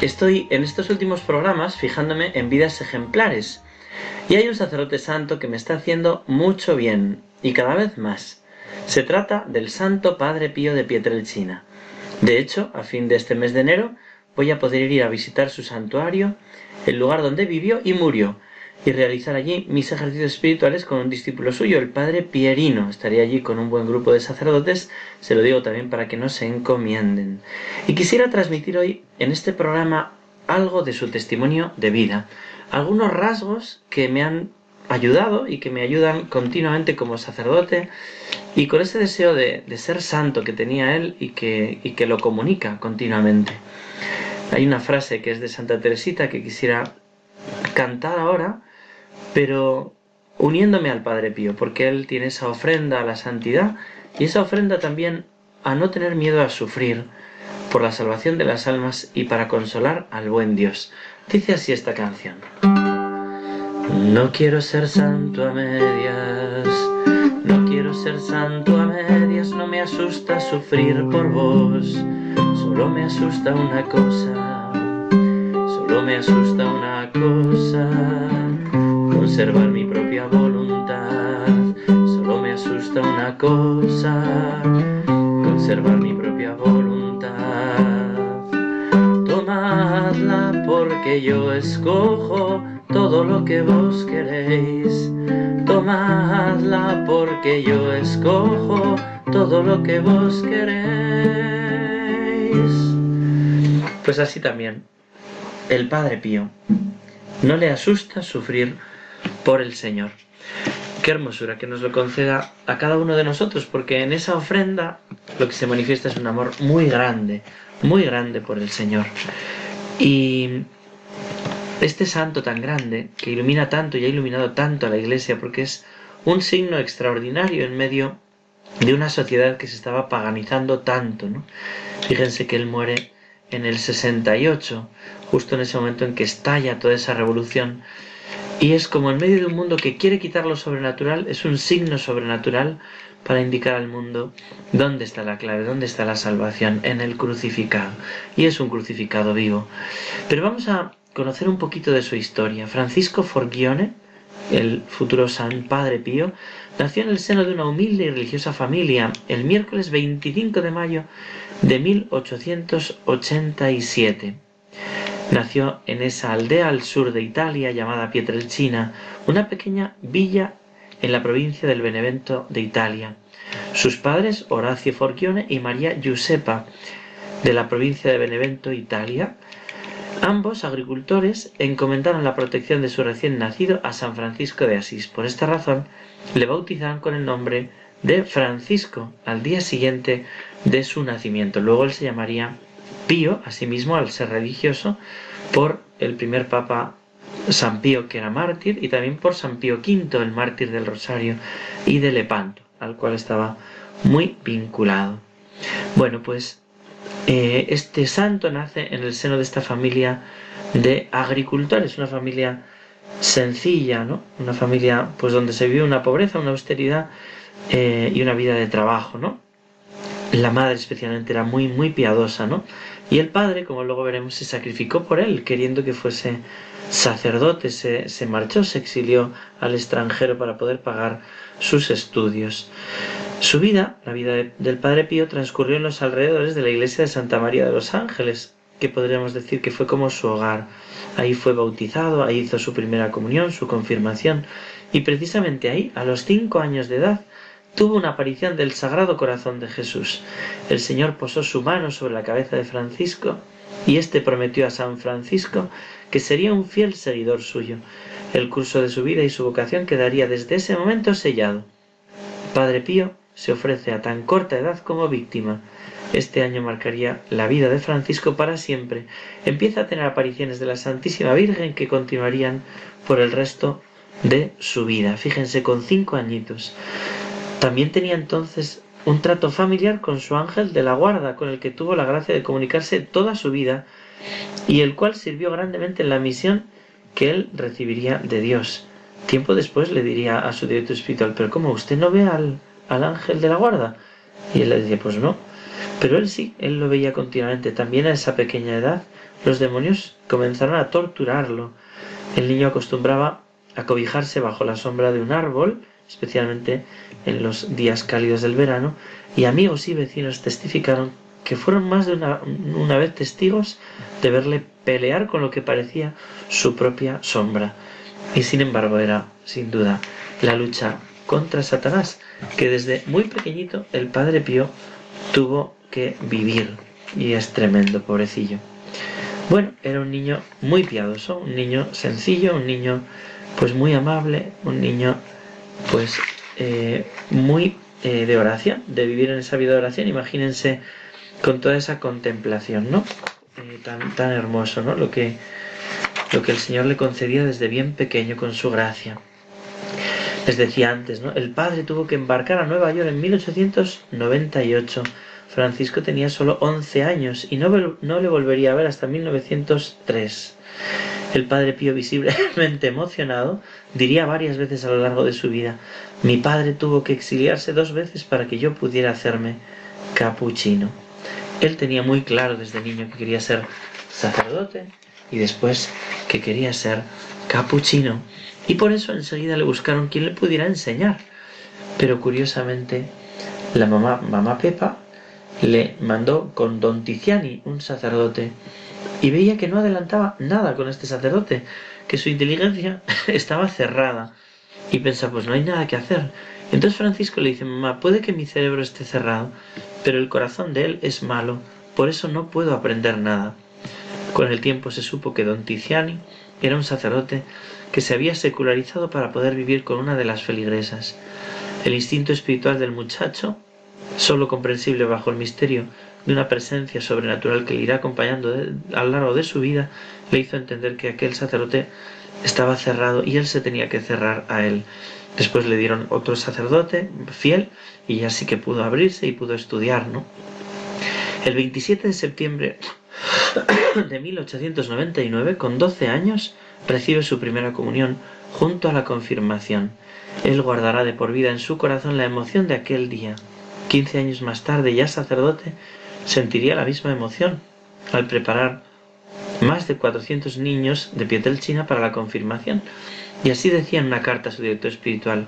Estoy en estos últimos programas fijándome en vidas ejemplares y hay un sacerdote santo que me está haciendo mucho bien y cada vez más. Se trata del Santo Padre Pío de Pietrelcina. De hecho, a fin de este mes de enero voy a poder ir a visitar su santuario, el lugar donde vivió y murió, y realizar allí mis ejercicios espirituales con un discípulo suyo, el padre Pierino. Estaría allí con un buen grupo de sacerdotes, se lo digo también para que no se encomienden. Y quisiera transmitir hoy en este programa algo de su testimonio de vida, algunos rasgos que me han ayudado y que me ayudan continuamente como sacerdote y con ese deseo de, ser santo que tenía él y que, y que lo comunica continuamente. Hay una frase que es de Santa Teresita que quisiera cantar ahora pero uniéndome al Padre Pío, porque él tiene esa ofrenda a la santidad y esa ofrenda también a no tener miedo a sufrir por la salvación de las almas y para consolar al buen Dios. Dice así esta canción. No quiero ser santo a medias, no quiero ser santo a medias, no me asusta sufrir por vos, solo me asusta una cosa, solo me asusta una cosa conservar mi propia voluntad. Solo me asusta una cosa, conservar mi propia voluntad. Tomadla porque yo escojo todo lo que vos queréis. Tomadla porque yo escojo todo lo que vos queréis. Pues así también, el Padre Pío no le asusta sufrir por el Señor. Qué hermosura que nos lo conceda a cada uno de nosotros, porque en esa ofrenda lo que se manifiesta es un amor muy grande, muy grande por el Señor. Y este santo tan grande, que ilumina tanto y ha iluminado tanto a la iglesia, porque es un signo extraordinario en medio de una sociedad que se estaba paganizando tanto, ¿no? Fíjense que él muere en el 68, justo en ese momento en que estalla toda esa revolución y es como en medio de un mundo que quiere quitar lo sobrenatural, es un signo sobrenatural para indicar al mundo dónde está la clave, dónde está la salvación, en el crucificado. Y es un crucificado vivo. Pero vamos a conocer un poquito de su historia. Francisco Forgione, el futuro San Padre Pío, nació en el seno de una humilde y religiosa familia el miércoles 25 de mayo de 1887. Nació en esa aldea al sur de Italia llamada Pietrelcina, una pequeña villa en la provincia del Benevento de Italia. Sus padres, Horacio Forchione y María Giuseppa, de la provincia de Benevento, Italia, ambos agricultores encomendaron la protección de su recién nacido a San Francisco de Asís. Por esta razón, le bautizaron con el nombre de Francisco al día siguiente de su nacimiento. Luego él se llamaría Pío, asimismo, al ser religioso, por el primer papa San Pío, que era mártir, y también por San Pío V, el mártir del Rosario y de Lepanto, al cual estaba muy vinculado. Bueno, pues eh, este santo nace en el seno de esta familia de agricultores, una familia sencilla, ¿no? Una familia, pues donde se vive una pobreza, una austeridad eh, y una vida de trabajo, ¿no? La madre especialmente era muy, muy piadosa, ¿no? Y el padre, como luego veremos, se sacrificó por él, queriendo que fuese sacerdote, se, marchó, se exilió al extranjero para poder pagar sus estudios. Su vida, la vida del Padre Pío, transcurrió en los alrededores de la iglesia de Santa María de los Ángeles, que podríamos decir que fue como su hogar. Ahí fue bautizado, ahí hizo su primera comunión, su confirmación, y precisamente ahí, a los cinco años de edad, tuvo una aparición del Sagrado Corazón de Jesús. El Señor posó su mano sobre la cabeza de Francisco y éste prometió a San Francisco que sería un fiel seguidor suyo. El curso de su vida y su vocación quedaría desde ese momento sellado. Padre Pío se ofrece a tan corta edad como víctima. Este año marcaría la vida de Francisco para siempre. Empieza a tener apariciones de la Santísima Virgen que continuarían por el resto de su vida. Fíjense, con cinco añitos. También tenía entonces un trato familiar con su ángel de la guarda, con el que tuvo la gracia de comunicarse toda su vida y el cual sirvió grandemente en la misión que él recibiría de Dios. Tiempo después le diría a su director espiritual, pero ¿cómo usted no ve al, al ángel de la guarda? Y él le decía, pues no. Pero él sí, él lo veía continuamente. También a esa pequeña edad, los demonios comenzaron a torturarlo. El niño acostumbraba a cobijarse bajo la sombra de un árbol, especialmente en los días cálidos del verano, y amigos y vecinos testificaron que fueron más de una, una vez testigos de verle pelear con lo que parecía su propia sombra. Y sin embargo era, sin duda, la lucha contra Satanás, que desde muy pequeñito el Padre Pío tuvo que vivir. Y es tremendo, pobrecillo. Bueno, era un niño muy piadoso, un niño sencillo, un niño pues muy amable, un niño pues eh, muy eh, de oración, de vivir en esa vida de oración. Imagínense con toda esa contemplación, ¿no? Eh, tan, tan hermoso, ¿no? Lo que, lo que el Señor le concedía desde bien pequeño con su gracia. Les decía antes, ¿no? El padre tuvo que embarcar a Nueva York en 1898. Francisco tenía solo 11 años y no, no le volvería a ver hasta 1903. El padre Pío, visiblemente emocionado, diría varias veces a lo largo de su vida, mi padre tuvo que exiliarse dos veces para que yo pudiera hacerme capuchino. Él tenía muy claro desde niño que quería ser sacerdote y después que quería ser capuchino. Y por eso enseguida le buscaron quien le pudiera enseñar. Pero curiosamente, la mamá, mamá Pepa, le mandó con don Tiziani, un sacerdote, y veía que no adelantaba nada con este sacerdote, que su inteligencia estaba cerrada. Y pensaba, pues no hay nada que hacer. Entonces Francisco le dice, mamá, puede que mi cerebro esté cerrado, pero el corazón de él es malo, por eso no puedo aprender nada. Con el tiempo se supo que don Tiziani era un sacerdote que se había secularizado para poder vivir con una de las feligresas. El instinto espiritual del muchacho, solo comprensible bajo el misterio de una presencia sobrenatural que le irá acompañando a lo largo de su vida, le hizo entender que aquel sacerdote estaba cerrado y él se tenía que cerrar a él. Después le dieron otro sacerdote fiel y ya sí que pudo abrirse y pudo estudiar, ¿no? El 27 de septiembre de 1899, con 12 años, recibe su primera comunión junto a la confirmación. Él guardará de por vida en su corazón la emoción de aquel día. 15 años más tarde, ya sacerdote, sentiría la misma emoción al preparar más de 400 niños de Pietrelcina para la confirmación. Y así decía en una carta a su director espiritual,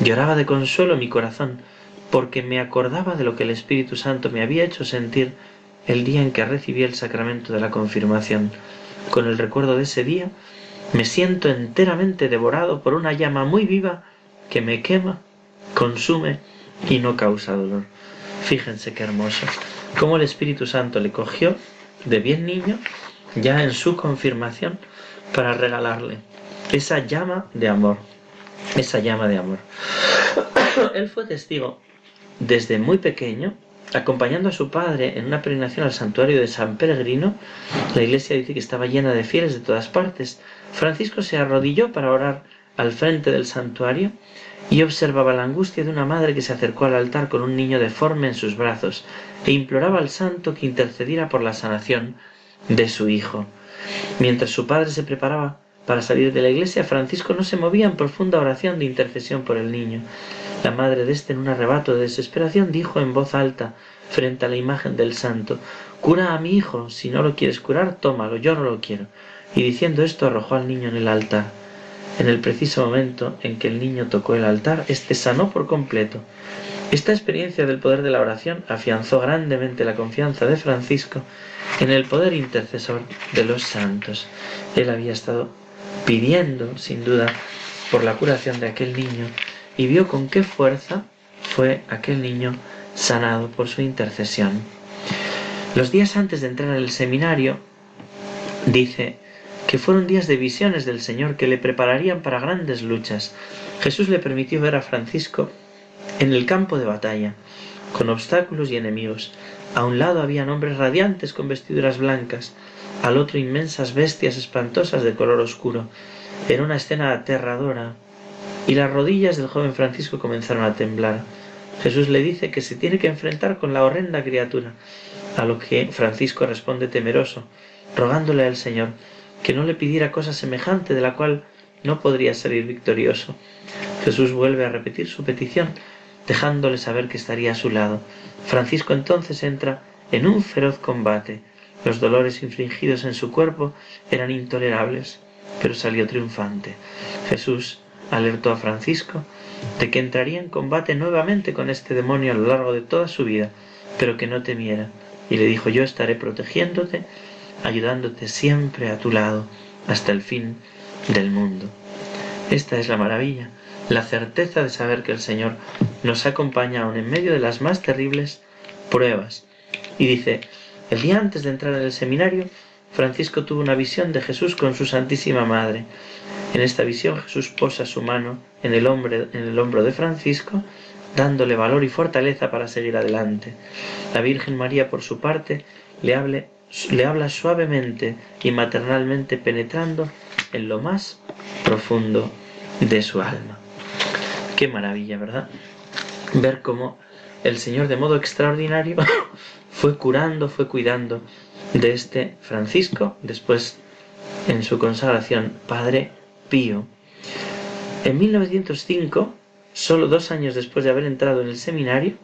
lloraba de consuelo mi corazón, porque me acordaba de lo que el Espíritu Santo me había hecho sentir el día en que recibí el sacramento de la confirmación. Con el recuerdo de ese día, me siento enteramente devorado por una llama muy viva que me quema, consume y no causa dolor. Fíjense qué hermoso. Cómo el Espíritu Santo le cogió de bien niño, ya en su confirmación, para regalarle esa llama de amor, esa llama de amor. Él fue testigo desde muy pequeño, acompañando a su padre en una peregrinación al santuario de San Peregrino. La iglesia dice que estaba llena de fieles de todas partes. Francisco se arrodilló para orar al frente del santuario y observaba la angustia de una madre que se acercó al altar con un niño deforme en sus brazos e imploraba al santo que intercediera por la sanación de su hijo. Mientras su padre se preparaba para salir de la iglesia, Francisco no se movía en profunda oración de intercesión por el niño. La madre de este, en un arrebato de desesperación, dijo en voz alta, frente a la imagen del santo, Cura a mi hijo, si no lo quieres curar, tómalo, yo no lo quiero. Y diciendo esto arrojó al niño en el altar. En el preciso momento en que el niño tocó el altar, éste sanó por completo. Esta experiencia del poder de la oración afianzó grandemente la confianza de Francisco en el poder intercesor de los santos. Él había estado pidiendo, sin duda, por la curación de aquel niño y vio con qué fuerza fue aquel niño sanado por su intercesión. Los días antes de entrar en el seminario, dice que fueron días de visiones del Señor que le prepararían para grandes luchas. Jesús le permitió ver a Francisco en el campo de batalla, con obstáculos y enemigos, A un lado habían hombres radiantes con vestiduras blancas, al otro inmensas bestias espantosas de color oscuro. Era una escena aterradora, y las rodillas del joven Francisco comenzaron a temblar. Jesús le dice que se tiene que enfrentar con la horrenda criatura, a lo que Francisco responde temeroso, rogándole al Señor que no le pidiera cosa semejante de la cual no podría salir victorioso. Jesús vuelve a repetir su petición, dejándole saber que estaría a su lado. Francisco entonces entra en un feroz combate. Los dolores infligidos en su cuerpo eran intolerables, pero salió triunfante. Jesús alertó a Francisco de que entraría en combate nuevamente con este demonio a lo largo de toda su vida, pero que no temiera, y le dijo yo estaré protegiéndote, ayudándote siempre a tu lado, hasta el fin del mundo. Esta es la maravilla, la certeza de saber que el Señor nos acompaña aún en medio de las más terribles pruebas. Y dice, el día antes de entrar en el seminario, Francisco tuvo una visión de Jesús con su Santísima Madre. En esta visión Jesús posa su mano en el, en el hombro de Francisco, dándole valor y fortaleza para seguir adelante. La Virgen María, por su parte, le, le habla suavemente y maternalmente penetrando en lo más profundo de su alma. Qué maravilla, ¿verdad? Ver cómo el Señor de modo extraordinario fue curando, fue cuidando de este Francisco, después en su consagración Padre Pío. En 1905, solo dos años después de haber entrado en el seminario,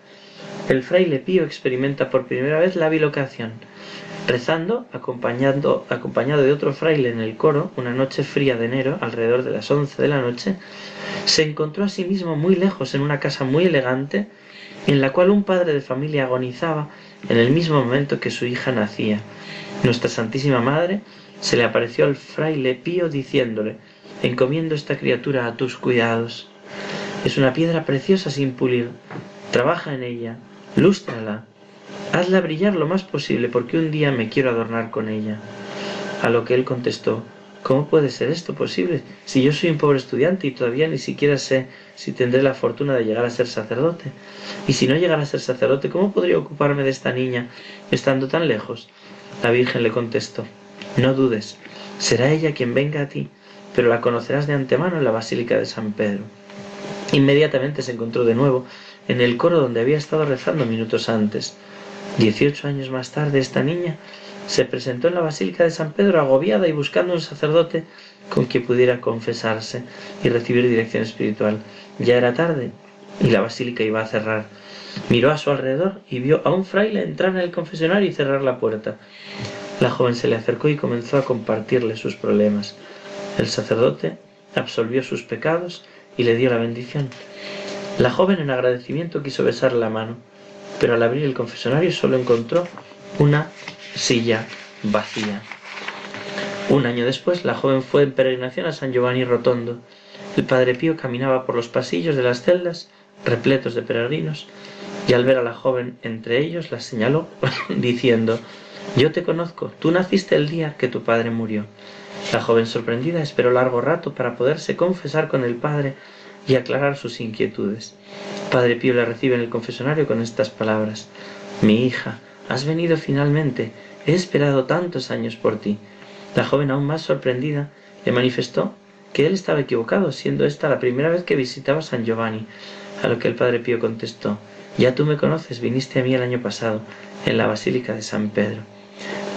el fraile Pío experimenta por primera vez la bilocación. Rezando, acompañando, acompañado de otro fraile en el coro, una noche fría de enero, alrededor de las once de la noche, se encontró a sí mismo muy lejos en una casa muy elegante, en la cual un padre de familia agonizaba en el mismo momento que su hija nacía. Nuestra Santísima Madre se le apareció al fraile Pío diciéndole, encomiendo esta criatura a tus cuidados. Es una piedra preciosa sin pulir. Trabaja en ella, lústrala, hazla brillar lo más posible porque un día me quiero adornar con ella. A lo que él contestó, ¿cómo puede ser esto posible si yo soy un pobre estudiante y todavía ni siquiera sé si tendré la fortuna de llegar a ser sacerdote? Y si no llegara a ser sacerdote, ¿cómo podría ocuparme de esta niña estando tan lejos? La Virgen le contestó, no dudes, será ella quien venga a ti pero la conocerás de antemano en la Basílica de San Pedro. Inmediatamente se encontró de nuevo en el coro donde había estado rezando minutos antes. Dieciocho años más tarde esta niña se presentó en la Basílica de San Pedro agobiada y buscando un sacerdote con quien pudiera confesarse y recibir dirección espiritual. Ya era tarde y la basílica iba a cerrar. Miró a su alrededor y vio a un fraile entrar en el confesionario y cerrar la puerta. La joven se le acercó y comenzó a compartirle sus problemas. El sacerdote absolvió sus pecados y le dio la bendición. La joven en agradecimiento quiso besarle la mano, pero al abrir el confesionario solo encontró una silla vacía. Un año después, la joven fue en peregrinación a San Giovanni Rotondo. El padre Pío caminaba por los pasillos de las celdas, repletos de peregrinos, y al ver a la joven entre ellos, la señaló, diciendo, Yo te conozco, tú naciste el día que tu padre murió. La joven sorprendida esperó largo rato para poderse confesar con el padre y aclarar sus inquietudes. Padre Pío la recibe en el confesonario con estas palabras. Mi hija, has venido finalmente. He esperado tantos años por ti. La joven, aún más sorprendida, le manifestó que él estaba equivocado, siendo esta la primera vez que visitaba San Giovanni, a lo que el Padre Pío contestó, Ya tú me conoces, viniste a mí el año pasado, en la Basílica de San Pedro.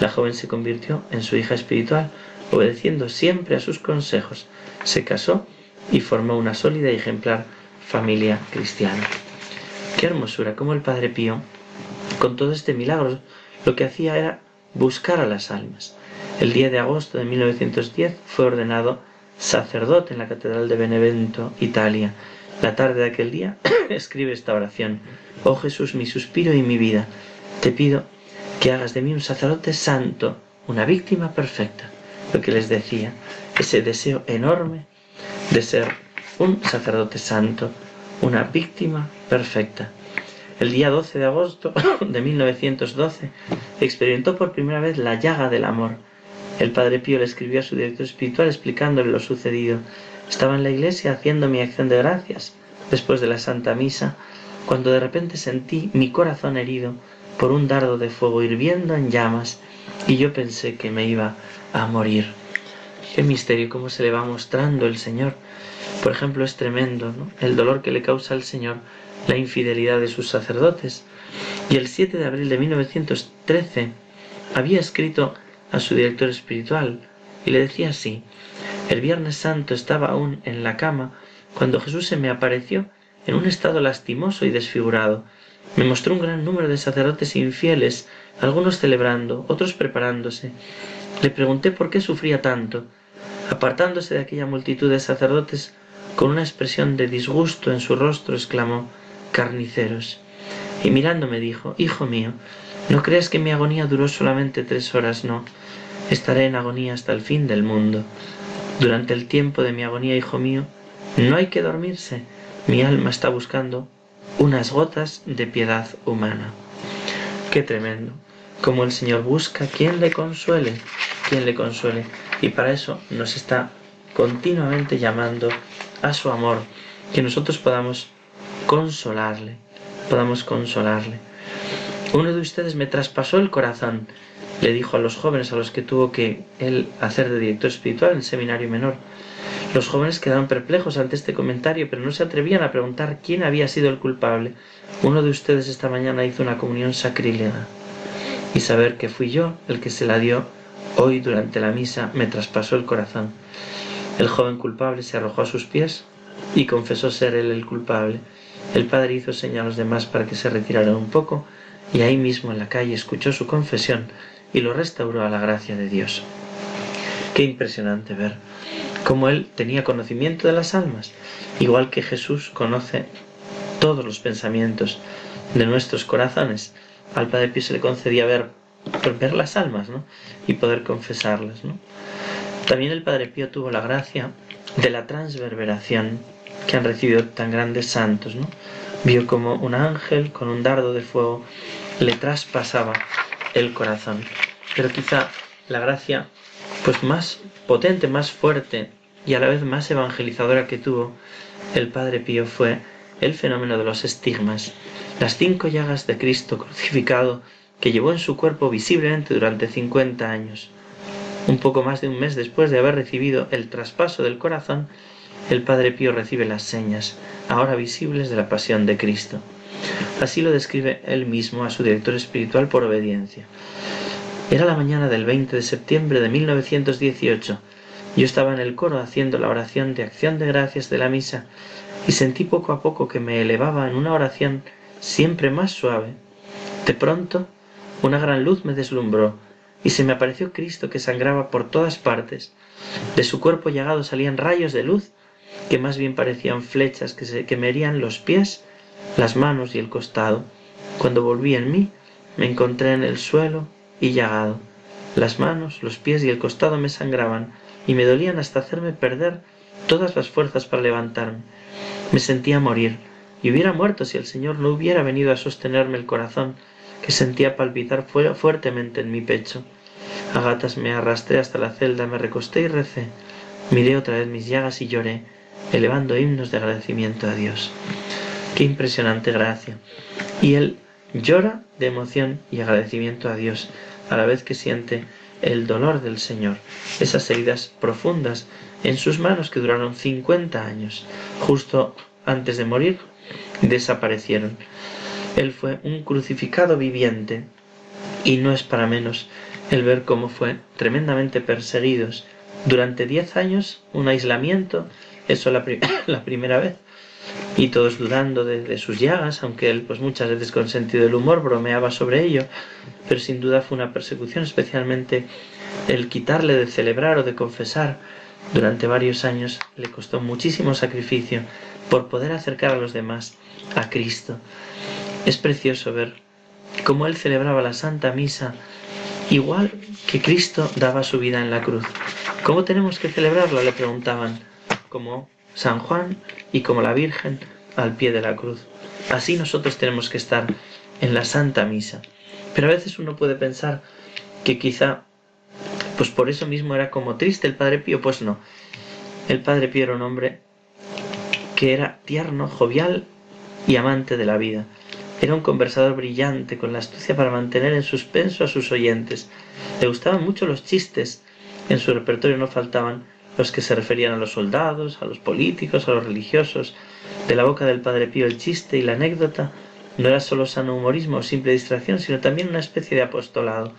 La joven se convirtió en su hija espiritual, obedeciendo siempre a sus consejos, se casó y formó una sólida y ejemplar familia cristiana. Qué hermosura, como el Padre Pío, con todo este milagro, lo que hacía era buscar a las almas. El día de agosto de 1910 fue ordenado sacerdote en la Catedral de Benevento, Italia. La tarde de aquel día escribe esta oración. Oh Jesús, mi suspiro y mi vida, te pido que hagas de mí un sacerdote santo, una víctima perfecta lo que les decía, ese deseo enorme de ser un sacerdote santo, una víctima perfecta. El día 12 de agosto de 1912 experimentó por primera vez la llaga del amor. El padre Pío le escribió a su director espiritual explicándole lo sucedido. Estaba en la iglesia haciendo mi acción de gracias después de la Santa Misa, cuando de repente sentí mi corazón herido por un dardo de fuego hirviendo en llamas y yo pensé que me iba a morir. Qué misterio, cómo se le va mostrando el Señor. Por ejemplo, es tremendo ¿no? el dolor que le causa al Señor la infidelidad de sus sacerdotes. Y el 7 de abril de 1913 había escrito a su director espiritual y le decía así, el Viernes Santo estaba aún en la cama cuando Jesús se me apareció en un estado lastimoso y desfigurado. Me mostró un gran número de sacerdotes infieles, algunos celebrando, otros preparándose. Le pregunté por qué sufría tanto. Apartándose de aquella multitud de sacerdotes, con una expresión de disgusto en su rostro, exclamó Carniceros. Y mirándome dijo Hijo mío, no creas que mi agonía duró solamente tres horas, no. Estaré en agonía hasta el fin del mundo. Durante el tiempo de mi agonía, hijo mío, no hay que dormirse. Mi alma está buscando unas gotas de piedad humana. Qué tremendo. Como el Señor busca quien le consuele, quien le consuele. Y para eso nos está continuamente llamando a su amor, que nosotros podamos consolarle, podamos consolarle. Uno de ustedes me traspasó el corazón, le dijo a los jóvenes a los que tuvo que él hacer de director espiritual en el seminario menor. Los jóvenes quedaron perplejos ante este comentario, pero no se atrevían a preguntar quién había sido el culpable. Uno de ustedes esta mañana hizo una comunión sacrílega. Y saber que fui yo el que se la dio hoy durante la misa me traspasó el corazón. El joven culpable se arrojó a sus pies y confesó ser él el culpable. El padre hizo señal a los demás para que se retiraran un poco y ahí mismo en la calle escuchó su confesión y lo restauró a la gracia de Dios. Qué impresionante ver cómo él tenía conocimiento de las almas, igual que Jesús conoce todos los pensamientos de nuestros corazones. Al Padre Pío se le concedía ver, ver las almas ¿no? y poder confesarlas. ¿no? También el Padre Pío tuvo la gracia de la transverberación que han recibido tan grandes santos. ¿no? Vio como un ángel con un dardo de fuego le traspasaba el corazón. Pero quizá la gracia pues más potente, más fuerte y a la vez más evangelizadora que tuvo el Padre Pío fue el fenómeno de los estigmas, las cinco llagas de Cristo crucificado que llevó en su cuerpo visiblemente durante 50 años. Un poco más de un mes después de haber recibido el traspaso del corazón, el Padre Pío recibe las señas, ahora visibles, de la pasión de Cristo. Así lo describe él mismo a su director espiritual por obediencia. Era la mañana del 20 de septiembre de 1918. Yo estaba en el coro haciendo la oración de acción de gracias de la misa y sentí poco a poco que me elevaba en una oración siempre más suave. De pronto, una gran luz me deslumbró y se me apareció Cristo que sangraba por todas partes. De su cuerpo llagado salían rayos de luz que más bien parecían flechas que, se, que me herían los pies las manos y el costado. Cuando volví en mí, me encontré en el suelo y llagado. Las manos, los pies y el costado me sangraban y me dolían hasta hacerme perder todas las fuerzas para levantarme. Me sentía morir y hubiera muerto si el Señor no hubiera venido a sostenerme el corazón que sentía palpitar fuertemente en mi pecho. A gatas me arrastré hasta la celda, me recosté y recé. Miré otra vez mis llagas y lloré, elevando himnos de agradecimiento a Dios. Qué impresionante gracia. Y él llora de emoción y agradecimiento a Dios a la vez que siente el dolor del Señor, esas heridas profundas en sus manos que duraron 50 años. Justo antes de morir, desaparecieron. Él fue un crucificado viviente. Y no es para menos el ver cómo fue tremendamente perseguidos. Durante 10 años, un aislamiento, eso la, la primera vez, y todos dudando de, sus llagas, aunque él pues muchas veces con sentido del humor bromeaba sobre ello, pero sin duda fue una persecución, especialmente el quitarle de celebrar o de confesar. Durante varios años le costó muchísimo sacrificio por poder acercar a los demás a Cristo. Es precioso ver cómo él celebraba la Santa Misa igual que Cristo daba su vida en la cruz. ¿Cómo tenemos que celebrarla? le preguntaban. Como San Juan y como la Virgen al pie de la cruz. Así nosotros tenemos que estar en la Santa Misa. Pero a veces uno puede pensar que quizá, pues por eso mismo era como triste el Padre Pío, pues no. El Padre Pío era un hombre que era tierno, jovial y amante de la vida. Era un conversador brillante, con la astucia para mantener en suspenso a sus oyentes. Le gustaban mucho los chistes. En su repertorio no faltaban los que se referían a los soldados, a los políticos, a los religiosos. De la boca del Padre Pío el chiste y la anécdota no era solo sano humorismo o simple distracción, sino también una especie de apostolado,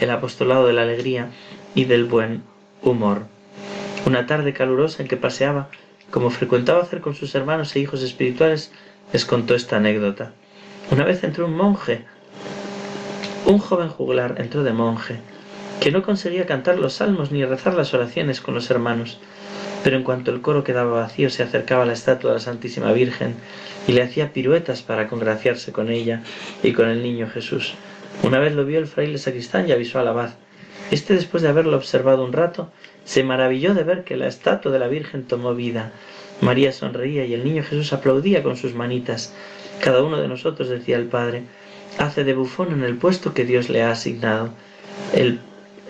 el apostolado de la alegría y del buen humor. Una tarde calurosa en que paseaba, como frecuentaba hacer con sus hermanos e hijos espirituales, les contó esta anécdota. Una vez entró un monje, un joven juglar entró de monje, que no conseguía cantar los salmos ni rezar las oraciones con los hermanos. Pero en cuanto el coro quedaba vacío, se acercaba a la estatua de la Santísima Virgen y le hacía piruetas para congraciarse con ella y con el niño Jesús. Una vez lo vio el fraile sacristán y avisó al abad. Este, después de haberlo observado un rato, se maravilló de ver que la estatua de la Virgen tomó vida. María sonreía y el niño Jesús aplaudía con sus manitas. Cada uno de nosotros, decía el padre, hace de bufón en el puesto que Dios le ha asignado. El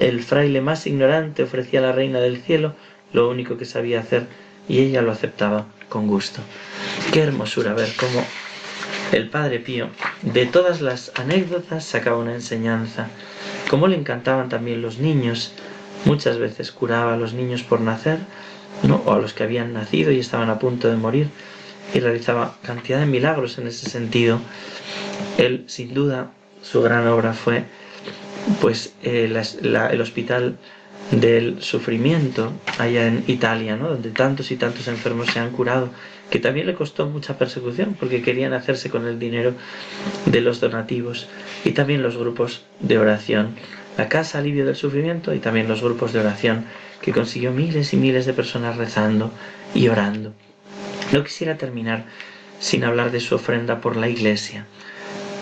el fraile más ignorante ofrecía a la reina del cielo lo único que sabía hacer y ella lo aceptaba con gusto. Qué hermosura ver cómo el padre Pío de todas las anécdotas sacaba una enseñanza, cómo le encantaban también los niños, muchas veces curaba a los niños por nacer, ¿no? o a los que habían nacido y estaban a punto de morir, y realizaba cantidad de milagros en ese sentido. Él, sin duda, su gran obra fue pues eh, el hospital del sufrimiento allá en Italia, ¿no? donde tantos y tantos enfermos se han curado, que también le costó mucha persecución porque querían hacerse con el dinero de los donativos y también los grupos de oración, la casa alivio del sufrimiento y también los grupos de oración que consiguió miles y miles de personas rezando y orando. No quisiera terminar sin hablar de su ofrenda por la iglesia.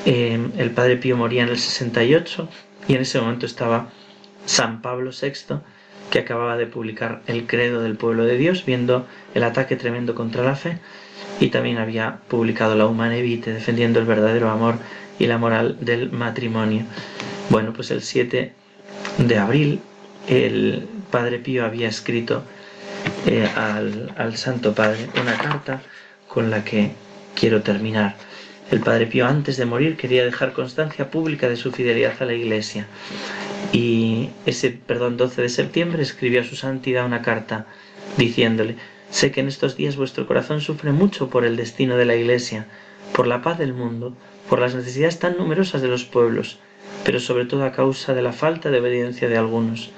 Eh, el padre Pío moría en el 68 y en ese momento estaba San Pablo VI, que acababa de publicar el credo del pueblo de Dios, viendo el ataque tremendo contra la fe, y también había publicado la Humane Vitae, defendiendo el verdadero amor y la moral del matrimonio. Bueno, pues el 7 de abril el Padre Pío había escrito eh, al, al Santo Padre una carta con la que quiero terminar. El padre Pío antes de morir quería dejar constancia pública de su fidelidad a la Iglesia y ese, perdón, 12 de septiembre escribió a su santidad una carta diciéndole, sé que en estos días vuestro corazón sufre mucho por el destino de la Iglesia, por la paz del mundo, por las necesidades tan numerosas de los pueblos, pero sobre todo a causa de la falta de obediencia de algunos.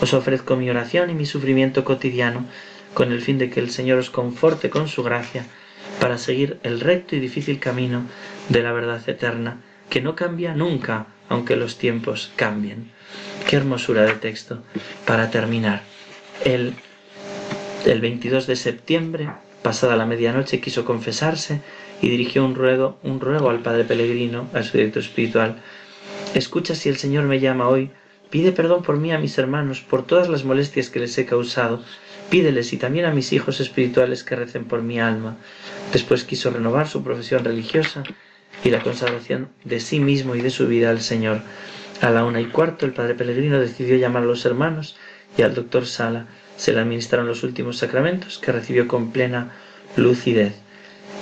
Os ofrezco mi oración y mi sufrimiento cotidiano, con el fin de que el Señor os conforte con su gracia para seguir el recto y difícil camino de la verdad eterna, que no cambia nunca, aunque los tiempos cambien. Qué hermosura de texto. Para terminar, el, el 22 de septiembre, pasada la medianoche, quiso confesarse y dirigió un ruego, un ruego al Padre Pellegrino, a su director espiritual. Escucha si el Señor me llama hoy, pide perdón por mí a mis hermanos, por todas las molestias que les he causado, Pídeles y también a mis hijos espirituales que recen por mi alma. Después quiso renovar su profesión religiosa y la consagración de sí mismo y de su vida al Señor. A la una y cuarto el padre Pellegrino decidió llamar a los hermanos y al doctor Sala. Se le administraron los últimos sacramentos que recibió con plena lucidez.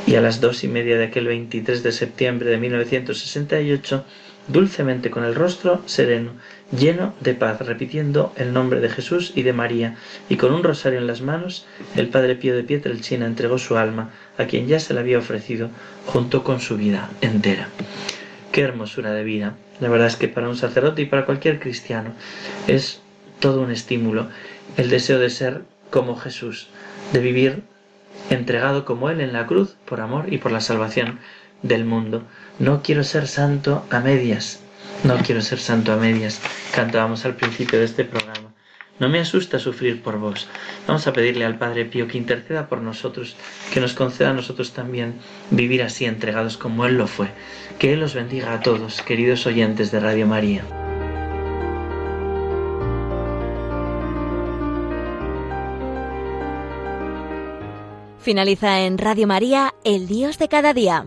Y a las dos y media de aquel 23 de septiembre de 1968 dulcemente con el rostro sereno, lleno de paz, repitiendo el nombre de Jesús y de María, y con un rosario en las manos, el Padre Pío de Pietrelcina entregó su alma a quien ya se la había ofrecido, junto con su vida entera. Qué hermosura de vida. La verdad es que para un sacerdote y para cualquier cristiano es todo un estímulo el deseo de ser como Jesús, de vivir entregado como Él en la cruz por amor y por la salvación del mundo. No quiero ser santo a medias. No quiero ser santo a medias. Cantábamos al principio de este programa. No me asusta sufrir por vos. Vamos a pedirle al Padre Pío que interceda por nosotros, que nos conceda a nosotros también vivir así entregados como Él lo fue. Que Él los bendiga a todos, queridos oyentes de Radio María. Finaliza en Radio María, El Dios de cada día.